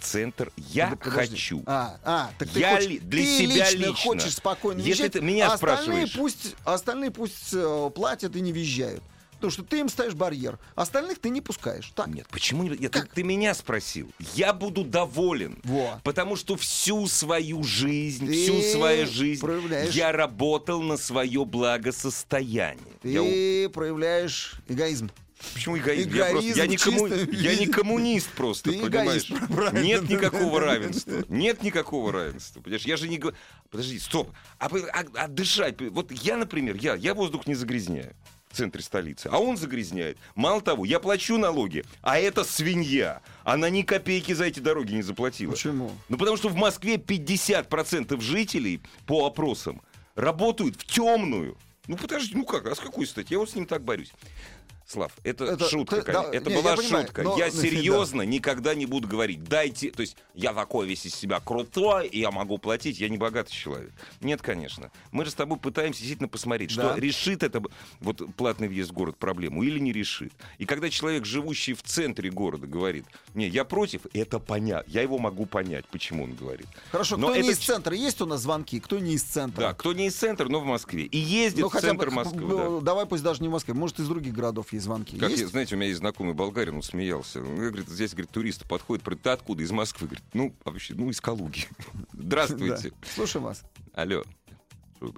Центр я Да подожди. хочу. А, а, так ты, Я хочешь- ли- для ты себя лично, лично. хочешь спокойно Если въезжать, ты меня а остальные спрашиваешь. пусть, остальные пусть э, платят и не въезжают. Потому что ты им ставишь барьер. Остальных ты не пускаешь. Так? Нет, почему не... Нет, ты, Как? ты меня спросил. Я буду доволен. Во. Потому что всю свою жизнь, Ты всю свою жизнь проявляешь- я работал на свое благосостояние. Ты Я проявляешь эгоизм. Почему эгоизм? я, просто, я, эгоизм не комму- я не коммунист просто, Ты понимаешь? правильно. Нет никакого равенства. Нет никакого равенства. Понимаешь, я же не. Подожди, стоп. А, а- а дышать? Вот я, например, я, я воздух не загрязняю центре столицы, а он загрязняет. Мало того, я плачу налоги, а это свинья. Она ни копейки за эти дороги не заплатила. Почему? Ну, потому что в Москве 50% жителей по опросам работают в темную. Ну, подожди, ну как, а с какой стати? Я вот с ним так борюсь. Слав, это, Это- шутка, ты- конечно. да, это не, была я понимаю, шутка. но- я да. серьезно никогда не буду говорить, дайте, то есть я такой весь из себя крутой, и я могу платить, я не богатый человек. Нет, конечно. Мы же с тобой пытаемся действительно посмотреть, что Да. решит это вот платный въезд в город проблему или не решит. И когда человек, живущий в центре города, говорит, не, я против, это понятно, я его могу понять, почему он говорит. Хорошо, Но кто не это из центра? Есть у нас звонки? Кто не из центра? Да, кто не из центра, но в Москве. И ездит Ну, в хотя бы, центр Москвы. да. ну, давай пусть даже не в Москве. Может, из других городов есть звонки. Как есть? я- знаете, у меня есть знакомый болгарин, он смеялся. Он говорит, здесь, говорит, туристы подходят, говорит, ты откуда? Из Москвы. Говорит, ну, вообще, ну, из Калуги. Здравствуйте. Слушаем вас. Алло.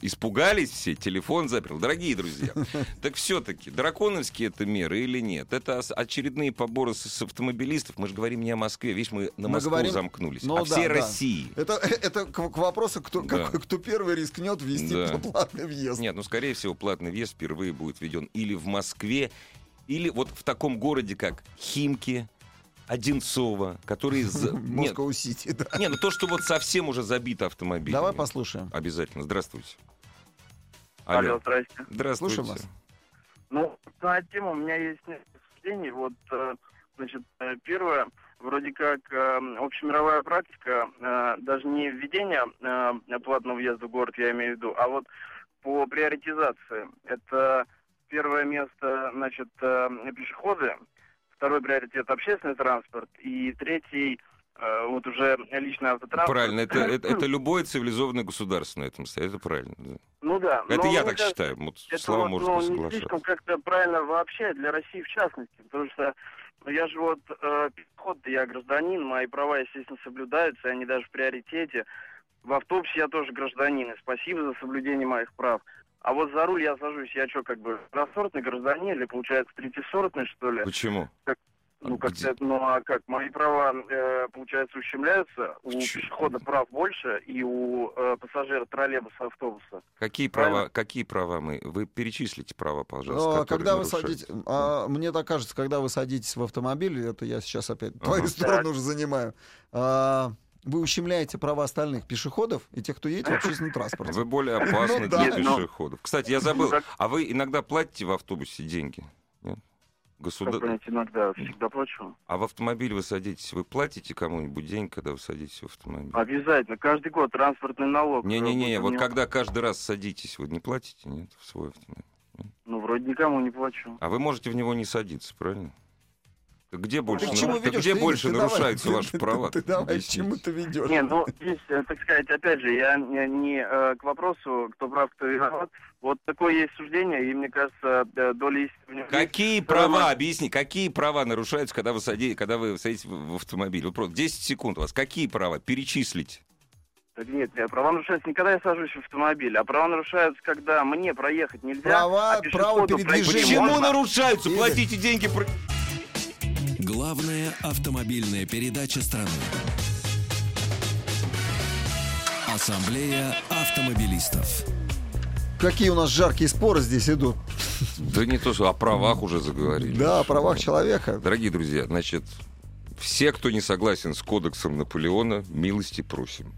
Испугались все, телефон заперл. Дорогие друзья, так все-таки драконовские это меры или нет? Это очередные поборы с, с автомобилистов. Мы же говорим не о Москве. Видишь, мы на Мы Москву говорим- замкнулись. Ну о да, всей да. России. Это, это к, к вопросу, кто, Да. какой- кто первый рискнет ввести Да. платный въезд. Нет, ну, скорее всего, платный въезд впервые будет введен или в Москве, или вот в таком городе, как Химки, За- Нет, Москва-Сити, да. не, ну то, что вот совсем уже забито автомобилями. Давай послушаем. Обязательно. Здравствуйте. Алло, Алло. здрасте. Здравствуйте. Слушаем вас. Ну, на тему у меня есть несколько впечатлений. Вот, э, значит, э, первое, вроде как э, общемировая практика, даже не введение платного въезда в город, я имею в виду, а вот по приоритизации. Это первое место, значит, пешеходы, второй приоритет общественный транспорт, и третий э, вот уже личный автотранспорт. Правильно, это, это, это любое цивилизованное государство на этом стоит, это правильно. да. Ну да. Это я так кажется, считаю, вот Это слова вот, можно ну, не слишком как-то правильно вообще для России в частности, потому что ну, я же вот э, пешеход, я гражданин, мои права, естественно, соблюдаются, и они даже в приоритете. В автобусе я тоже гражданин, и спасибо за соблюдение моих прав. А вот за руль я сажусь, я что, как бы второсортный гражданин или, получается, третьесортный, что ли? Почему? Ну, как Где? ну а как? Мои права, э, получается, ущемляются. У Чё? пешехода прав больше, и у э, пассажира троллейбуса, автобуса. Какие Правильно. права, какие права мы? Вы перечислите права, пожалуйста. А, которые когда вы садитесь, а, мне так кажется, когда вы садитесь в автомобиль, это я сейчас опять Ага. твою сторону уже занимаю, а, вы ущемляете права остальных пешеходов и тех, кто едет в общественном транспорте. Вы более опасны Ну для да. пешеходов. Кстати, я забыл. А вы иногда платите в автобусе деньги? Нет? Как Государ... понять, иногда всегда плачу. А в автомобиль вы садитесь, вы платите кому-нибудь деньги, когда вы садитесь в автомобиль? Обязательно. Каждый год транспортный налог. Не-не-не, Э, вот мне- когда каждый раз садитесь, вы не платите, нет, в свой автомобиль? Ну, вроде никому не плачу. А вы можете в него не садиться, правильно? Где больше, Ты к нару- чему так ведешь? где Ты, больше ты давай, нарушаются ты- ваши ты- права? Ты давай, к чему ты ведешь? Не, ну, здесь, э, так сказать, опять же, я не, не, э, к вопросу, кто прав, кто виноват. Вот такое есть суждение, и мне кажется, э, доля истины есть. Какие Второй права, момент. объясни, какие права нарушаются, когда вы, сади, когда вы садитесь в, автомобиль? Вот просто 10 секунд у вас. Какие права? Перечислить. Так нет, э, права нарушаются не когда я сажусь в автомобиль, а права нарушаются, когда мне проехать нельзя, Права- а право передвижения. Почему можно. нарушаются? Платите деньги. Главная автомобильная передача страны. Ассамблея автомобилистов. Какие у нас жаркие споры здесь идут. Да не то, что о правах уже заговорили. Да, о правах человека. Дорогие друзья, значит, все, кто не согласен с кодексом Наполеона, милости просим.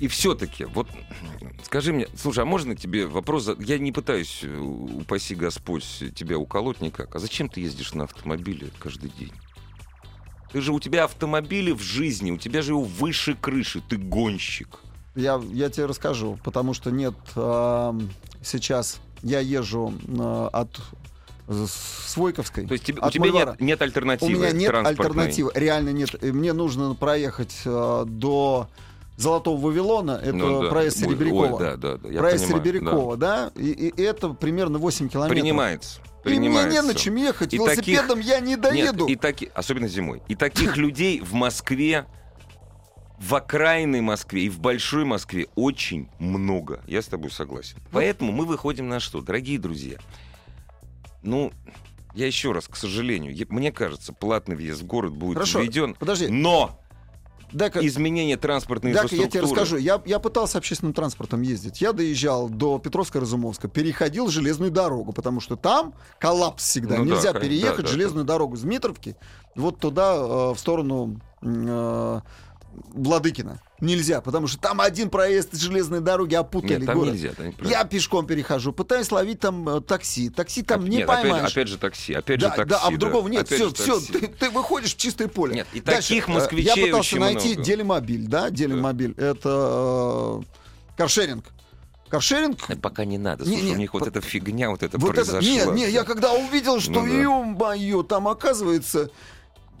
И все-таки, вот скажи мне, слушай, а можно тебе вопрос? Я не пытаюсь, э, упаси Господь, тебя уколоть никак. А зачем ты ездишь на автомобиле каждый день? Ты же у тебя автомобили в жизни, у тебя же его выше крыши, ты гонщик. Я, я тебе расскажу, потому что нет ам, сейчас я езжу а, от с- Свойковской. То есть тебе- у тебя нет, нет У альтернативы меня нет альтернативы, реально нет. Мне нужно проехать а, до Золотого Вавилона, это Ну да. проезд Серебрякова. ой, да, да, да, проезд понимаю, Серебрякова, да, И, и это примерно 8 да. километров. Принимается. И мне не на чем ехать, И велосипедом я не доеду. Нет, и таки, особенно зимой. И таких людей в Москве, в окраинной Москве и в большой Москве очень много. Я с тобой согласен. Поэтому мы выходим на что, дорогие друзья? Ну, я еще раз, к сожалению, я- мне кажется, платный въезд в город будет Хорошо, введен, Подожди, но дай-ка, изменение транспортной дай-ка я тебе инфраструктуры... расскажу. Я, я пытался общественным транспортом ездить. Я доезжал до Петровска-Разумовска, переходил железную дорогу, потому что там коллапс всегда. Ну да, Нельзя конечно, переехать да, да, железную дорогу с Дмитровки вот туда, э, в сторону э, Владыкина. Нельзя, потому что там один проезд железной дороги опутали Нет, там город. нельзя. там неправильно. Я пешком перехожу, пытаюсь ловить там э, такси. Такси там Оп- не нет, опять- поймаешь. Опять, же такси, опять да, же такси. да, а в другого нет, Опять все, все, ты, ты выходишь в чистое поле. Нет, и Дальше, таких э, москвичей Я пытался очень найти много. Делимобиль, да, Делимобиль. Это э, каршеринг. Каршеринг. Да Пока не надо. Не, Слушай, не, у них вот по- эта фигня, вот это Вот это, произошла. не, не, я когда увидел, что, Ну да. ё-моё, там оказывается, э,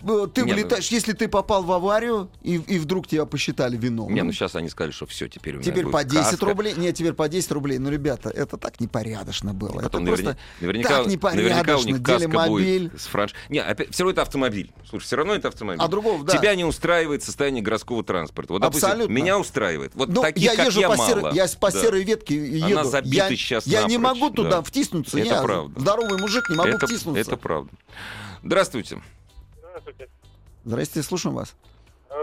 ты Не, ну- вылетаешь, если ты попал в аварию, и, и вдруг тебя посчитали виновным. Не, ну сейчас они сказали, что все, теперь у меня Теперь по 10 каска. рублей. Нет, теперь по 10 рублей. Ну, ребята, это так непорядочно было. Потом это наверня- наверняка, так наверняка у непорядочно. них каска Делимобиль. будет с франш... Не, опять, все равно это автомобиль. Слушай, все равно это автомобиль. А другого, да. Тебя не устраивает состояние городского транспорта. Вот, допустим, Абсолютно. меня устраивает. Вот Ну, таких, я как езжу я, по, мало. серой, я по Да. серой ветке еду. Она забита я, сейчас Я не напрочь, могу туда да. втиснуться. Это я правда. здоровый мужик, не могу это, втиснуться. это правда. Здравствуйте. Здравствуйте. Здрасте, слушаем вас. Э,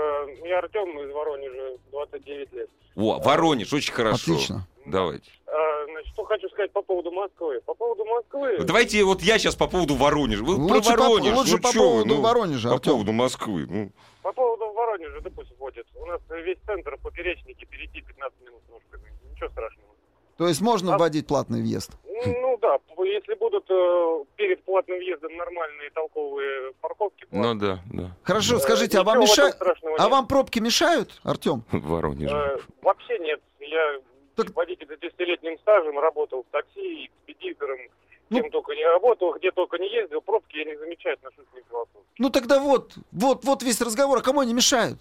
Я Артем из Воронежа, 29 лет. О, Воронеж, очень хорошо. Отлично. Давайте. Э, Значит, что хочу сказать по поводу Москвы. По поводу Москвы... Давайте вот я сейчас по поводу Воронежа. Вы Лучше про по- Воронеж. лучше ну по чё вы, поводу ну, Воронежа, По Артём. поводу Москвы. Ну, По поводу Воронежа, допустим, ходит. У нас весь центр поперечники перейти 15 минут ножками. Ничего страшного. То есть можно А- вводить платный въезд? Ну да, если будут э, перед платным въездом нормальные толковые парковки... ну да, да. Хорошо, э, скажите, а вам в мешают? А вам пробки мешают, Артем? Воронеж. Э, вообще нет. Я Так- водитель с 10-летним стажем, работал в такси, экспедитором. Ну- Кем только не работал, где только не ездил, пробки я не замечаю отношительно философии. Ну тогда вот, вот, вот весь разговор. А кому они мешают?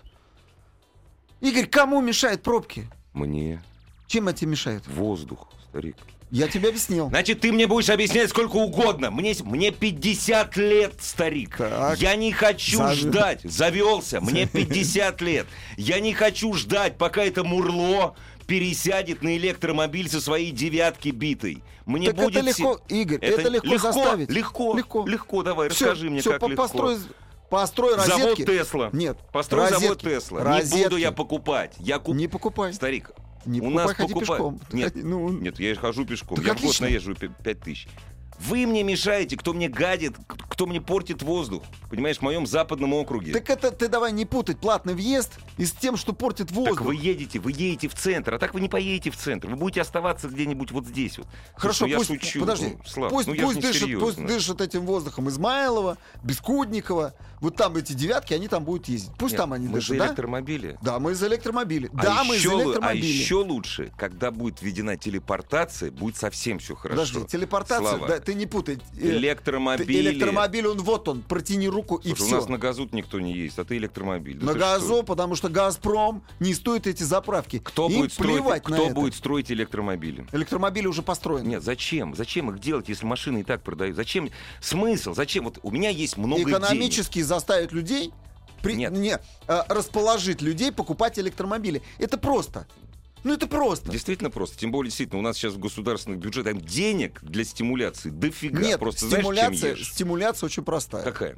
Игорь, кому мешают пробки? Мне Чем тебе мешают? воздух, старик. Я тебе объяснил. Значит, ты мне будешь объяснять сколько угодно. Мне, мне 50 лет, старик. Так. Я не хочу Зав- ждать. Завелся. Мне 50 лет. Я не хочу ждать, пока это мурло пересядет на электромобиль со своей девятки битой. Мне Так будет это легко, Игорь, это, легко, заставить. Легко, Легко. легко. Давай, Всё, расскажи мне, всё, как по- легко. Построй, построй Завод розетки. Тесла. Нет, Построй завод розетки. Тесла. Не буду я покупать. Я куп... Не покупай. Старик, Не у покупай, нас ходи покупают. пешком. Нет, ну, Нет, я хожу пешком. Так я в год отлично. наезжу 5 тысяч. Вы мне мешаете, кто мне гадит, кто мне портит воздух. Понимаешь, в моем западном округе. Так это ты давай не путать платный въезд и с тем, что портит воздух. Так вы едете, вы едете в центр, а так вы не поедете в центр. Вы будете оставаться где-нибудь вот здесь вот. Хорошо, Ну, я пусть, шучу. подожди, Ну, Слав, пусть, ну, я пусть, дышит, серьезно. пусть дышит этим воздухом Измайлова, Бескудникова. Вот там эти девятки, они там будут ездить. Пусть Нет, там они мы дышат, да? электромобили. Да, мы из электромобилей. А да, мы из электромобилей. А еще лучше, когда будет введена телепортация, будет совсем все хорошо. Подожди, телепортация, Слава, да, ты не путай. Э, электромобили. электромобиль, он вот он, протяни руку и Слушай, все. у нас на газу никто не ездит, а ты электромобиль. Да на газу, что? потому что Газпром не стоит эти заправки. Кто, Им будет строить, кто это. будет строить электромобили? Электромобили уже построены. Нет, зачем? Зачем их делать, если машины и так продают? Зачем? Смысл? Зачем? Вот у меня есть много денег. Экономически заставить людей при- Нет. не, а, расположить людей покупать электромобили. Это просто. Ну это просто. Действительно просто. Тем более, действительно, у нас сейчас в государственных бюджетах денег для стимуляции дофига. Нет, просто знаешь, чем стимуляция, ешь? стимуляция очень простая. Какая?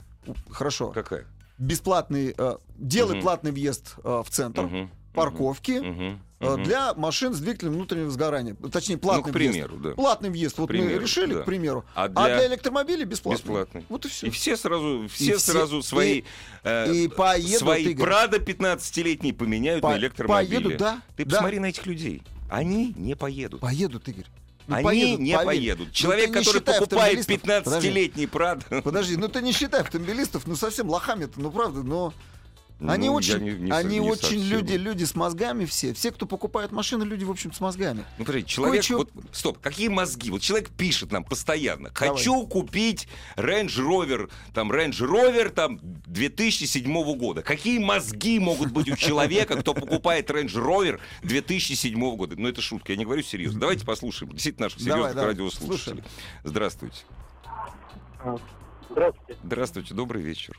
Хорошо. Какая? Бесплатный, э, делай Мгм. платный въезд э, в центр, Мгм, парковки мгм, мгм. для машин с двигателем внутреннего сгорания. Точнее, платный Ну, к въезд. примеру, да. Платный въезд. Вот мы примеру, решили, да. к примеру. А А для- для, электромобилей бесплатный. Бесплатный. Вот и все. И все сразу, все, все- сразу свои, и- э, и поедут, свои Игорь. Прадо 15-летние поменяют По- на электромобили. поедут, да, Ты да. посмотри на этих людей. Они не поедут. Поедут, Игорь. Ну, Они поедут, не поверь. поедут. Ну, Человек, не который покупает автомобилистов. 15-летний Прадо. Подожди, ну ты не считай автомобилистов, ну совсем лохами-то, ну правда, но они Ну, очень, я не- не они не очень совсем. люди, люди с мозгами все. Все, кто покупает машины, люди, в общем, с мозгами. Ну, подожди, человек, Кое-чё- вот, стоп, какие мозги? Вот человек пишет нам постоянно, Давай. хочу купить Range Rover, там, Range Rover, там, 2007 года. Какие мозги могут быть у человека, кто покупает Range Rover 2007 года? Ну, это шутка, я не говорю серьезно. Давайте послушаем действительно наших Давай, серьезных давай, радиослушателей. Здравствуйте. Здравствуйте. Здравствуйте, добрый вечер.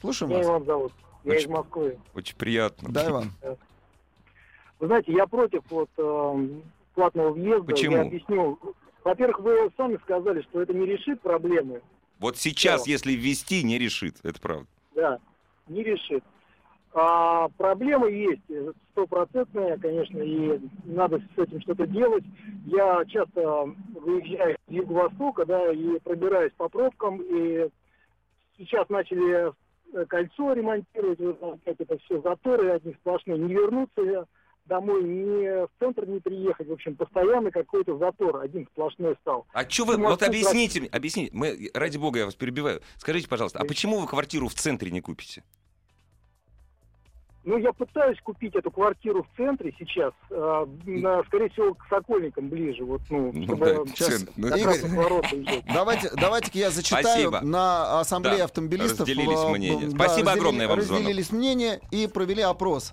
Слушаем Меня вас. Иван зовут. Я Очень- из Москвы. Очень приятно. Да, Иван. Вы знаете, я против вот э, платного въезда. Почему? Я объясню. Во-первых, вы сами сказали, что это не решит проблемы. Вот сейчас, Что? если ввести, не решит. Это правда. Да, не решит. А проблемы есть, э, стопроцентные, конечно, и надо с этим что-то делать. Я часто выезжаю с юго-востока, да, и пробираюсь по пробкам, и сейчас начали кольцо ремонтировать, вот опять это все заторы, одни сплошные, не вернуться домой, ни в центр не приехать, в общем, постоянно какой-то затор, один сплошной стал. А что вы, Ну, вот объясните объясните, мы, ради бога, я вас перебиваю. Скажите, пожалуйста, а почему вы квартиру в центре не купите? Ну, я пытаюсь купить эту квартиру в центре сейчас, э, на, скорее всего, к Сокольникам ближе, вот, ну, Ну чтобы да, Сейчас. Ну, Игорь. Давайте, давайте-ка я зачитаю Спасибо. на ассамблее Да, автомобилистов. разделились э, мнения. да, Спасибо разделили- огромное вам звонок. Разделились мнения и провели опрос.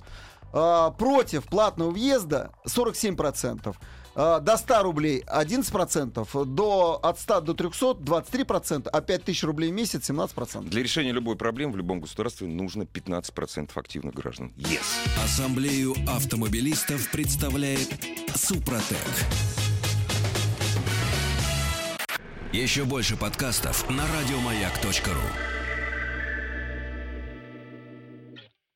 А, Против платного въезда 47%. А, До 100 рублей 11%, до, от 100 до 300 23%, а 5000 рублей в месяц 17%. Для решения любой проблемы в любом государстве нужно 15% активных граждан. Yes. Ассамблею автомобилистов представляет Супротек. Еще больше подкастов на радиомаяк.ру.